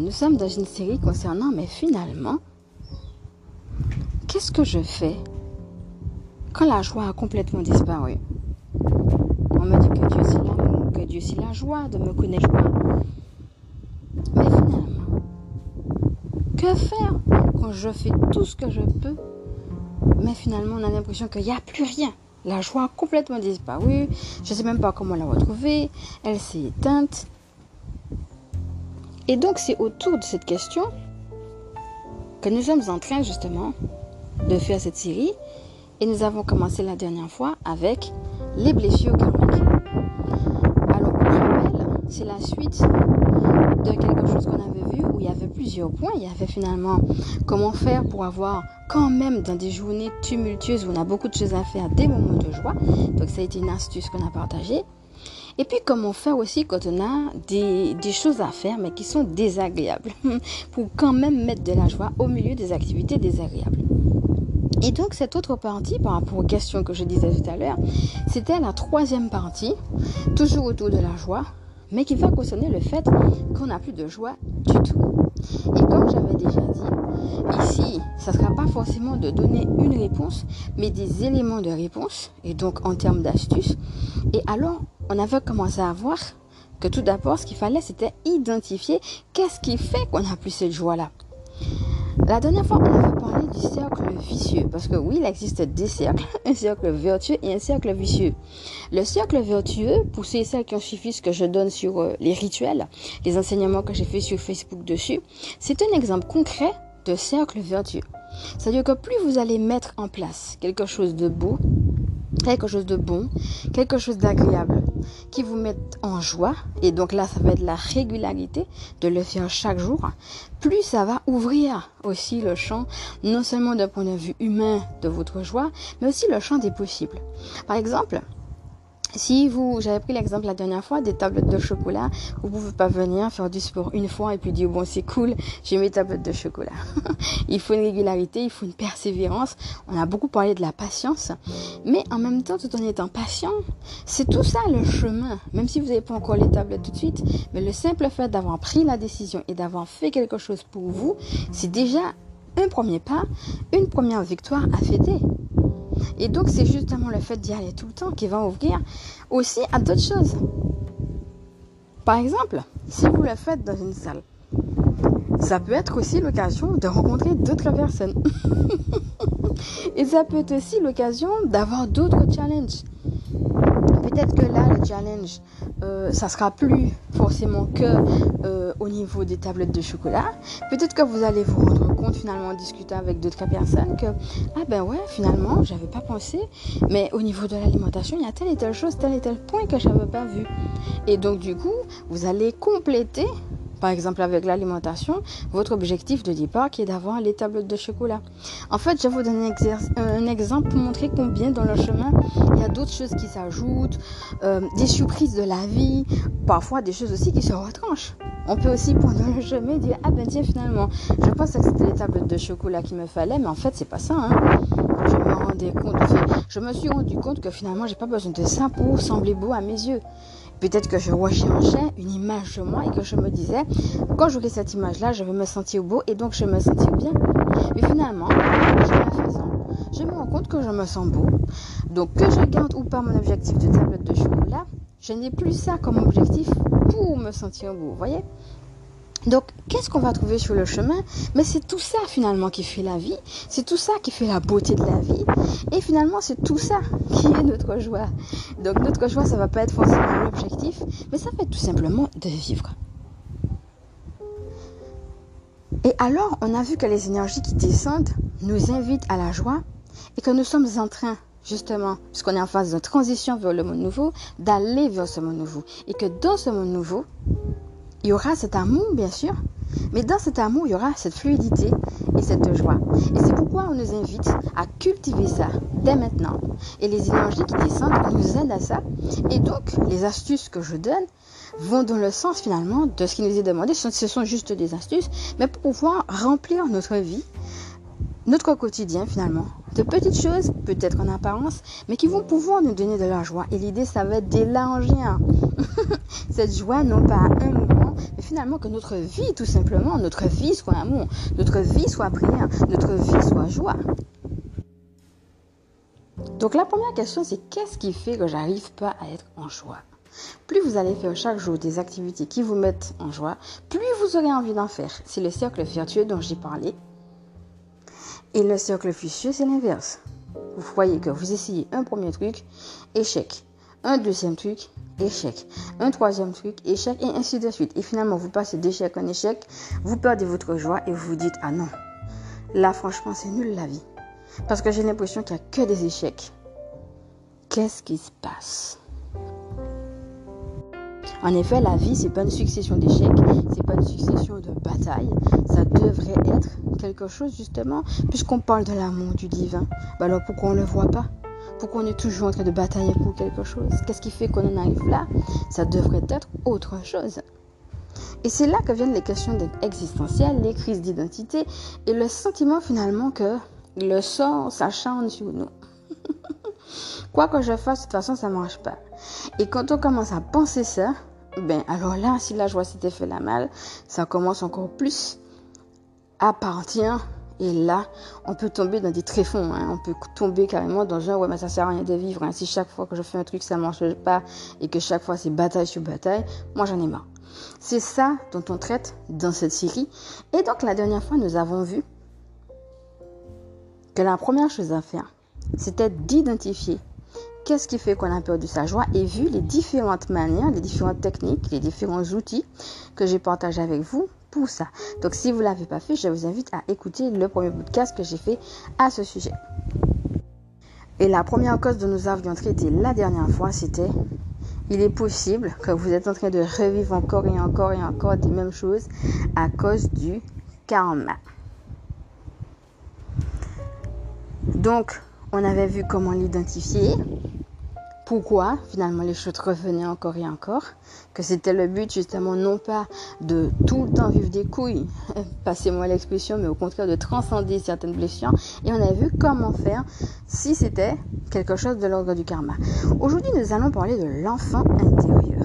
Nous sommes dans une série concernant, mais finalement, qu'est-ce que je fais quand la joie a complètement disparu? On me dit que Dieu c'est l'amour, que Dieu c'est la joie, de me connaître joie. Mais finalement, que faire quand je fais tout ce que je peux, mais finalement on a l'impression qu'il n'y a plus rien? La joie a complètement disparu. Je ne sais même pas comment la retrouver. Elle s'est éteinte. Et donc c'est autour de cette question que nous sommes en train justement de faire cette série. Et nous avons commencé la dernière fois avec les blessures karmiques. Alors pour rappel, c'est la suite de quelque chose qu'on avait vu où il y avait plusieurs points. Il y avait finalement comment faire pour avoir quand même dans des journées tumultueuses où on a beaucoup de choses à faire, des moments de joie. Donc ça a été une astuce qu'on a partagée. Et puis comment faire aussi quand on a des, choses à faire mais qui sont désagréables pour quand même mettre de la joie au milieu des activités désagréables. Et donc cette autre partie par rapport aux questions que je disais tout à l'heure, c'était la troisième partie, toujours autour de la joie, mais qui va concerner le fait qu'on n'a plus de joie du tout. Et comme j'avais déjà dit, ici, ça ne sera pas forcément de donner une réponse, mais des éléments de réponse, et donc en termes d'astuces. Et alors, on avait commencé à voir que tout d'abord, ce qu'il fallait, c'était identifier qu'est-ce qui fait qu'on n'a plus cette joie-là. La dernière fois, on avait parlé du cercle vicieux, parce que oui, il existe des cercles, un cercle vertueux et un cercle vicieux. Le cercle vertueux, pour ceux et celles qui ont suivi ce que je donne sur euh, les rituels, les enseignements que j'ai fait sur Facebook dessus, c'est un exemple concret de cercle vertueux. C'est-à-dire que plus vous allez mettre en place quelque chose de beau, quelque chose de bon, quelque chose d'agréable qui vous met en joie, et donc là ça va être la régularité de le faire chaque jour, plus ça va ouvrir aussi le champ, non seulement d'un point de vue humain de votre joie, mais aussi le champ des possibles. Par exemple, si vous, j'avais pris l'exemple la dernière fois des tablettes de chocolat, vous pouvez pas venir faire du sport une fois et puis dire bon c'est cool, j'ai mes tablettes de chocolat. il faut une régularité, il faut une persévérance. On a beaucoup parlé de la patience, mais en même temps, tout en étant patient, c'est tout ça le chemin. Même si vous n'avez pas encore les tablettes tout de suite, mais le simple fait d'avoir pris la décision et d'avoir fait quelque chose pour vous, c'est déjà un premier pas, une première victoire à fêter. Et donc, c'est justement le fait d'y aller tout le temps qui va ouvrir aussi à d'autres choses. Par exemple, si vous le faites dans une salle, ça peut être aussi l'occasion de rencontrer d'autres personnes. Et ça peut être aussi l'occasion d'avoir d'autres challenges. Peut-être que là, le challenge, euh, ça sera plus forcément que euh, au niveau des tablettes de chocolat. Peut-être que vous allez vous rendre compte finalement en discutant avec d'autres personnes que ah ben ouais finalement j'avais pas pensé, mais au niveau de l'alimentation il y a telle et telle chose, tel et tel point que j'avais pas vu. Et donc du coup vous allez compléter par exemple avec l'alimentation, votre objectif de départ qui est d'avoir les tablettes de chocolat. En fait, je vais vous donner un, exemple pour montrer combien dans le chemin, il y a d'autres choses qui s'ajoutent, euh, des surprises de la vie, parfois des choses aussi qui se retranchent. On peut aussi pendant le chemin dire ah ben tiens finalement, je pense que c'était les tablettes de chocolat qu'il me fallait, mais en fait c'est pas ça. Hein. Je me rendais compte, je me suis rendu compte que finalement j'ai pas besoin de ça pour sembler beau à mes yeux. Peut-être que je recherchais une image de moi et que je me disais, quand j'aurai cette image-là, je vais me sentir beau et donc je me sentir bien. Mais finalement, je la faisant, je me rends compte que je me sens beau. Donc que je garde ou pas mon objectif de tablette de chocolat, je n'ai plus ça comme objectif pour me sentir beau. Vous voyez? Donc, qu'est-ce qu'on va trouver sur le chemin? Mais c'est tout ça finalement qui fait la vie, c'est tout ça qui fait la beauté de la vie, et finalement c'est tout ça qui est notre joie. Donc notre joie, ça va pas être forcément l'objectif, mais ça va être tout simplement de vivre. Et alors, on a vu que les énergies qui descendent nous invitent à la joie et que nous sommes en train justement, puisqu'on est en phase de transition vers le monde nouveau, d'aller vers ce monde nouveau. Et que dans ce monde nouveau, il y aura cet amour, bien sûr, mais dans cet amour, il y aura cette fluidité et cette joie. Et c'est pourquoi on nous invite à cultiver ça dès maintenant. Et les énergies qui descendent nous aident à ça. Et donc, les astuces que je donne vont dans le sens finalement de ce qui nous est demandé. Ce sont juste des astuces, mais pour pouvoir remplir notre vie, notre quotidien finalement, de petites choses, peut-être en apparence, mais qui vont pouvoir nous donner de la joie. Et l'idée, ça va être d'élargir cette joie, non pas à un moment, mais finalement que notre vie, tout simplement, notre vie soit amour, notre vie soit prière, notre vie soit joie. Donc la première question, c'est qu'est-ce qui fait que j'arrive pas à être en joie? Plus vous allez faire chaque jour des activités qui vous mettent en joie, plus vous aurez envie d'en faire. C'est le cercle vertueux dont j'ai parlé. Et le cercle vicieux, c'est l'inverse. Vous voyez que vous essayez un premier truc, échec. Un deuxième truc, échec. Un troisième truc, échec, et ainsi de suite. Et finalement, vous passez d'échec en échec, vous perdez votre joie et vous vous dites, ah non, là franchement, c'est nul la vie. Parce que j'ai l'impression qu'il n'y a que des échecs. Qu'est-ce qui se passe? En effet, la vie, c'est pas une succession d'échecs, c'est pas une succession de batailles. Ça devrait être quelque chose, justement, puisqu'on parle de l'amour du divin. Bah alors pourquoi on ne le voit pas? Pourquoi on est toujours en train de batailler pour quelque chose? Qu'est-ce qui fait qu'on en arrive là? Ça devrait être autre chose. Et c'est là que viennent les questions existentielles, les crises d'identité et le sentiment finalement que le sort s'acharne sur nous. Quoi que je fasse, de toute façon, ça ne marche pas. Et quand on commence à penser ça, ben alors là, si la joie s'était fait la mal, ça commence encore plus à partir. Et là, on peut tomber dans des tréfonds. Hein. On peut tomber carrément dans un ouais, mais ça sert à rien de vivre. Hein. Si chaque fois que je fais un truc, ça ne marche pas et que chaque fois c'est bataille sur bataille, moi j'en ai marre. C'est ça dont on traite dans cette série. Et donc la dernière fois, nous avons vu que la première chose à faire, c'était d'identifier qu'est-ce qui fait qu'on a perdu sa joie et vu les différentes manières, les différentes techniques, les différents outils que j'ai partagé avec vous pour ça. Donc si vous ne l'avez pas fait, je vous invite à écouter le premier podcast que j'ai fait à ce sujet. Et la première cause dont nous avions traité la dernière fois, c'était il est possible que vous êtes en train de revivre encore et encore et encore des mêmes choses à cause du karma. Donc, on avait vu comment l'identifier, pourquoi finalement les choses revenaient encore et encore, que c'était le but justement non pas de tout le temps vivre des couilles, passez-moi l'expression, mais au contraire de transcender certaines blessures. Et on a vu comment faire si c'était quelque chose de l'ordre du karma. Aujourd'hui, nous allons parler de l'enfant intérieur.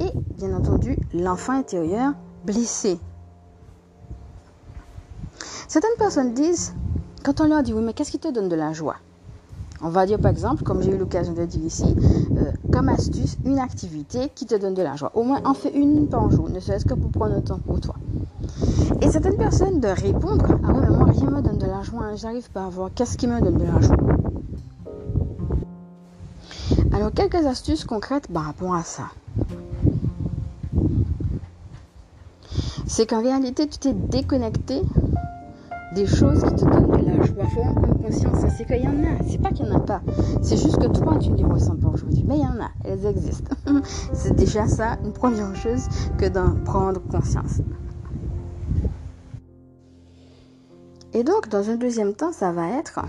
Et bien entendu, l'enfant intérieur blessé. Certaines personnes disent, quand on leur dit oui, mais qu'est-ce qui te donne de la joie? On va dire par exemple, comme j'ai eu l'occasion de dire ici, euh, comme astuce, une activité qui te donne de la joie. Au moins, en fais une par jour, ne serait-ce que pour prendre le temps pour toi. Et certaines personnes de répondre Ah oui, mais moi, rien me donne de la joie, hein, j'arrive pas à voir qu'est-ce qui me donne de la joie. Alors, quelques astuces concrètes par rapport à ça. C'est qu'en réalité, tu t'es déconnecté des choses qui te donnent de la joie. Faut en prendre conscience. C'est qu'il y en a. C'est pas qu'il n'y en a pas. C'est juste que toi, tu ne les ressens pas aujourd'hui. Mais il y en a. Elles existent. C'est déjà ça, une première chose que d'en prendre conscience. Et donc, dans un deuxième temps, ça va être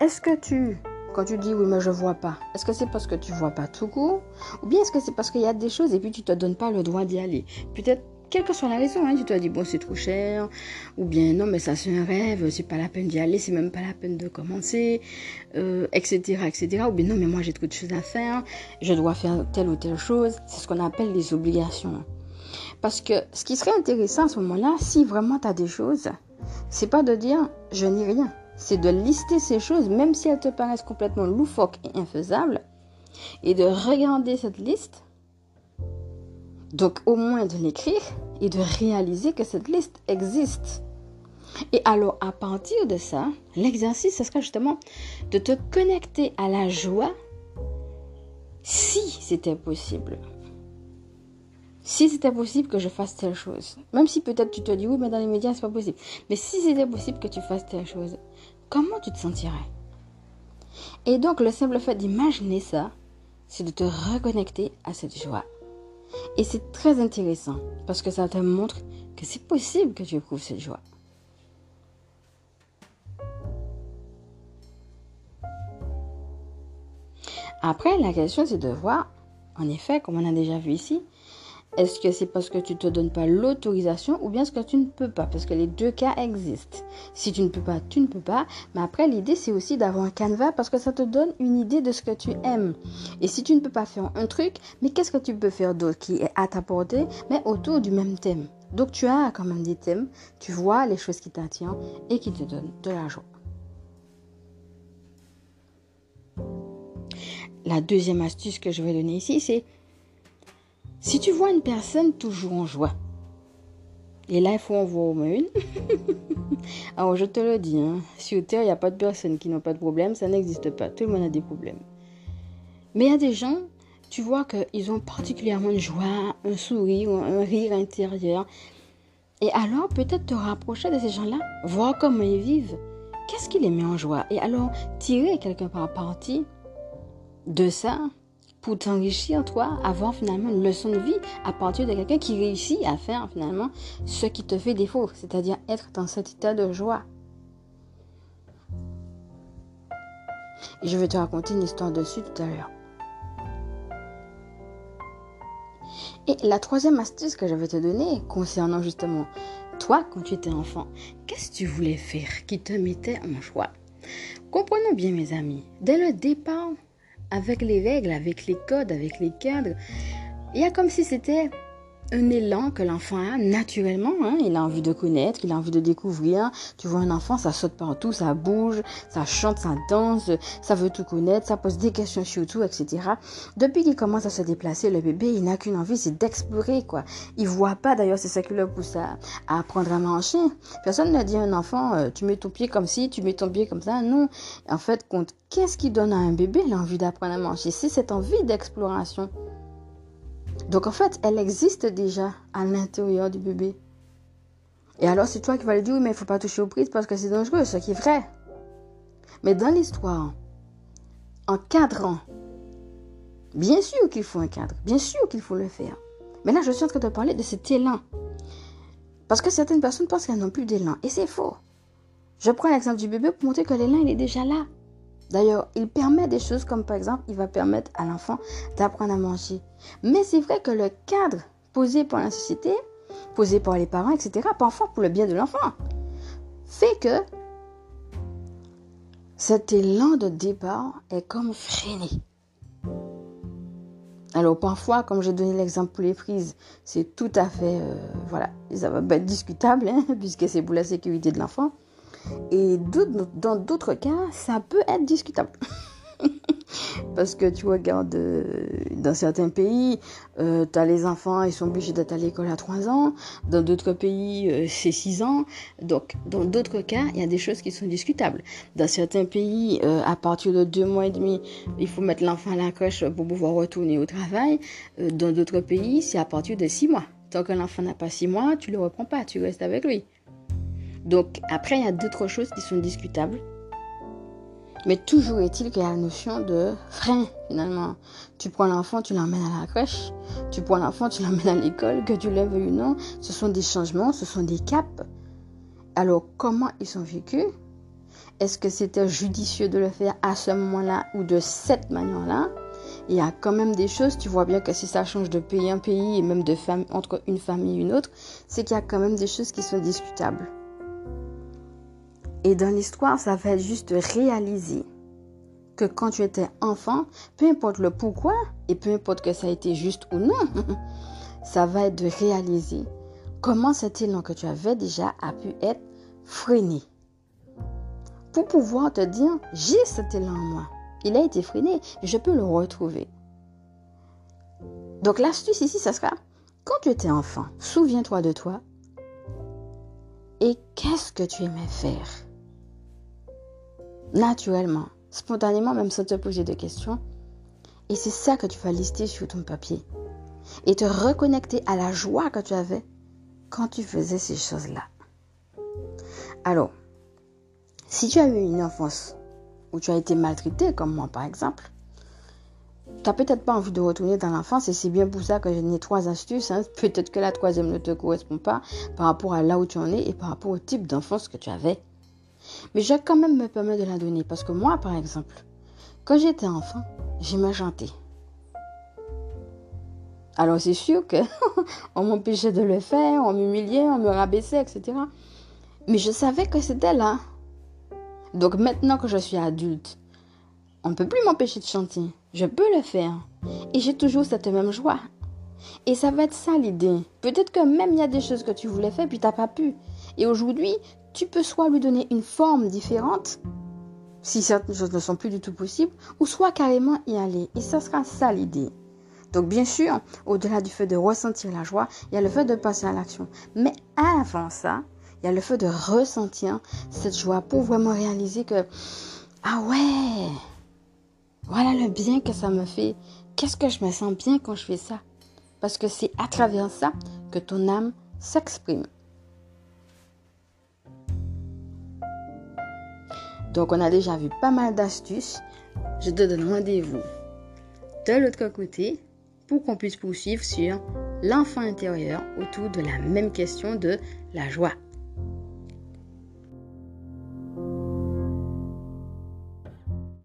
est-ce que tu, quand tu dis oui, mais je vois pas, est-ce que c'est parce que tu vois pas tout court? Ou bien est-ce que c'est parce qu'il y a des choses et puis tu te donnes pas le droit d'y aller? Peut-être quelle que soit la raison, hein, tu te dis bon c'est trop cher, ou bien non mais ça c'est un rêve, c'est pas la peine d'y aller, c'est même pas la peine de commencer, euh, etc., etc. Ou bien non mais moi j'ai trop de choses à faire, je dois faire telle ou telle chose. C'est ce qu'on appelle les obligations. Parce que ce qui serait intéressant à ce moment-là, si vraiment tu as des choses, c'est pas de dire je n'ai rien, c'est de lister ces choses, même si elles te paraissent complètement loufoques et infaisables, et de regarder cette liste donc au moins de l'écrire et de réaliser que cette liste existe. Et alors à partir de ça, l'exercice, ce sera justement de te connecter à la joie si c'était possible. Si c'était possible que je fasse telle chose. Même si peut-être tu te dis oui, mais dans les médias, c'est pas possible. Mais si c'était possible que tu fasses telle chose, comment tu te sentirais? Et donc le simple fait d'imaginer ça, c'est de te reconnecter à cette joie. Et c'est très intéressant parce que ça te montre que c'est possible que tu éprouves cette joie. Après, la question c'est de voir, en effet, comme on a déjà vu ici, Est-ce que c'est parce que tu ne te donnes pas l'autorisation ou bien est-ce que tu ne peux pas? Parce que les deux cas existent. Si tu ne peux pas, tu ne peux pas. Mais après, l'idée, c'est aussi d'avoir un canevas parce que ça te donne une idée de ce que tu aimes. Et si tu ne peux pas faire un truc, mais qu'est-ce que tu peux faire d'autre qui est à ta portée, mais autour du même thème? Donc tu as quand même des thèmes, tu vois les choses qui t'attirent et qui te donnent de la joie. La deuxième astuce que je vais donner ici, c'est si tu vois une personne toujours en joie, et là, il faut en voir au moins une. Alors, je te le dis, hein, sur Terre, il n'y a pas de personnes qui n'ont pas de problème, ça n'existe pas. Tout le monde a des problèmes. Mais il y a des gens, tu vois qu'ils ont particulièrement une joie, un sourire, un rire intérieur. Et alors, peut-être te rapprocher de ces gens-là, voir comment ils vivent. Qu'est-ce qui les met en joie? Et alors, tirer quelque part parti de ça pour t'enrichir, toi, avoir finalement une leçon de vie à partir de quelqu'un qui réussit à faire finalement ce qui te fait défaut, c'est-à-dire être dans cet état de joie. Et je vais te raconter une histoire dessus tout à l'heure. Et la troisième astuce que je vais te donner concernant justement toi quand tu étais enfant, qu'est-ce que tu voulais faire qui te mettait en joie? Comprenons bien mes amis, dès le départ, avec les règles, avec les codes, avec les cadres. Il y a comme si c'était un élan que l'enfant a naturellement. Hein. Il a envie de connaître, il a envie de découvrir. Tu vois un enfant, ça saute partout, ça bouge, ça chante, ça danse, ça veut tout connaître, ça pose des questions sur tout, etc. Depuis qu'il commence à se déplacer, le bébé, il n'a qu'une envie, c'est d'explorer, quoi. Il voit pas, d'ailleurs, c'est ça qui le pousse à, apprendre à manger. Personne ne dit à un enfant, euh, tu mets ton pied comme ci, tu mets ton pied comme ça. Non. En fait, qu'est-ce qui donne à un bébé l'envie d'apprendre à manger C'est cette envie d'exploration. Donc en fait, elle existe déjà à l'intérieur du bébé. Et alors c'est toi qui vas lui dire, oui, mais il ne faut pas toucher aux prises parce que c'est dangereux, ce qui est vrai. Mais dans l'histoire, en cadrant, bien sûr qu'il faut un cadre, bien sûr qu'il faut le faire. Mais là, je suis en train de parler de cet élan. Parce que certaines personnes pensent qu'elles n'ont plus d'élan. Et c'est faux. Je prends l'exemple du bébé pour montrer que l'élan, il est déjà là. D'ailleurs, il permet des choses comme par exemple, il va permettre à l'enfant d'apprendre à manger. Mais c'est vrai que le cadre posé par la société, posé par les parents, etc., parfois pour le bien de l'enfant, fait que cet élan de départ est comme freiné. Alors parfois, comme j'ai donné l'exemple pour les prises, c'est tout à fait, euh, voilà, ça va être discutable, hein, puisque c'est pour la sécurité de l'enfant. Et dans d'autres cas, ça peut être discutable. Parce que tu regardes euh, dans certains pays, euh, tu as les enfants, ils sont obligés d'être à l'école à 3 ans. Dans d'autres pays, euh, c'est 6 ans. Donc, dans d'autres cas, il y a des choses qui sont discutables. Dans certains pays, à partir de 2 mois et demi, il faut mettre l'enfant à la crèche pour pouvoir retourner au travail. dans d'autres pays, c'est à partir de 6 mois. Tant que l'enfant n'a pas 6 mois, tu le reprends pas, tu restes avec lui. Donc après, il y a d'autres choses qui sont discutables. Mais toujours est-il qu'il y a la notion de frein, finalement. Tu prends l'enfant, tu l'emmènes à la crèche. Tu prends l'enfant, tu l'emmènes à l'école, que tu lèves ou non. Ce sont des changements, ce sont des caps. Alors, comment ils sont vécus? Est-ce que c'était judicieux de le faire à ce moment-là ou de cette manière-là? Il y a quand même des choses, tu vois bien que si ça change de pays en pays et même de famille, entre une famille et une autre, c'est qu'il y a quand même des choses qui sont discutables. Et dans l'histoire, ça va être juste réaliser que quand tu étais enfant, peu importe le pourquoi et peu importe que ça a été juste ou non, ça va être de réaliser comment cet élan que tu avais déjà a pu être freiné. Pour pouvoir te dire, j'ai cet élan en moi. Il a été freiné, je peux le retrouver. Donc l'astuce ici, ça sera, quand tu étais enfant, souviens-toi de toi et qu'est-ce que tu aimais faire? Naturellement, spontanément, même sans te poser de questions. Et c'est ça que tu vas lister sur ton papier. Et te reconnecter à la joie que tu avais quand tu faisais ces choses-là. Alors, si tu as eu une enfance où tu as été maltraité, comme moi par exemple, tu n'as peut-être pas envie de retourner dans l'enfance et c'est bien pour ça que j'ai donné trois astuces. Hein. Peut-être que la troisième ne te correspond pas par rapport à là où tu en es et par rapport au type d'enfance que tu avais. Mais je vais quand même me permettre de la donner parce que moi, par exemple, quand j'étais enfant, j'aimais chanter. Alors c'est sûr que on m'empêchait de le faire, on m'humiliait, on me rabaissait, etc. Mais je savais que c'était là. Donc maintenant que je suis adulte, on ne peut plus m'empêcher de chanter. Je peux le faire. Et j'ai toujours cette même joie. Et ça va être ça l'idée. Peut-être que même il y a des choses que tu voulais faire puis tu n'as pas pu. Et aujourd'hui, tu peux soit lui donner une forme différente, si certaines choses ne sont plus du tout possibles, ou soit carrément y aller. Et ça sera ça l'idée. Donc bien sûr, au-delà du fait de ressentir la joie, il y a le fait de passer à l'action. Mais avant ça, il y a le fait de ressentir cette joie pour vraiment réaliser que, ah ouais, voilà le bien que ça me fait. Qu'est-ce que je me sens bien quand je fais ça? Parce que c'est à travers ça que ton âme s'exprime. Donc on a déjà vu pas mal d'astuces. Je te donne rendez-vous de l'autre côté pour qu'on puisse poursuivre sur l'enfant intérieur autour de la même question de la joie.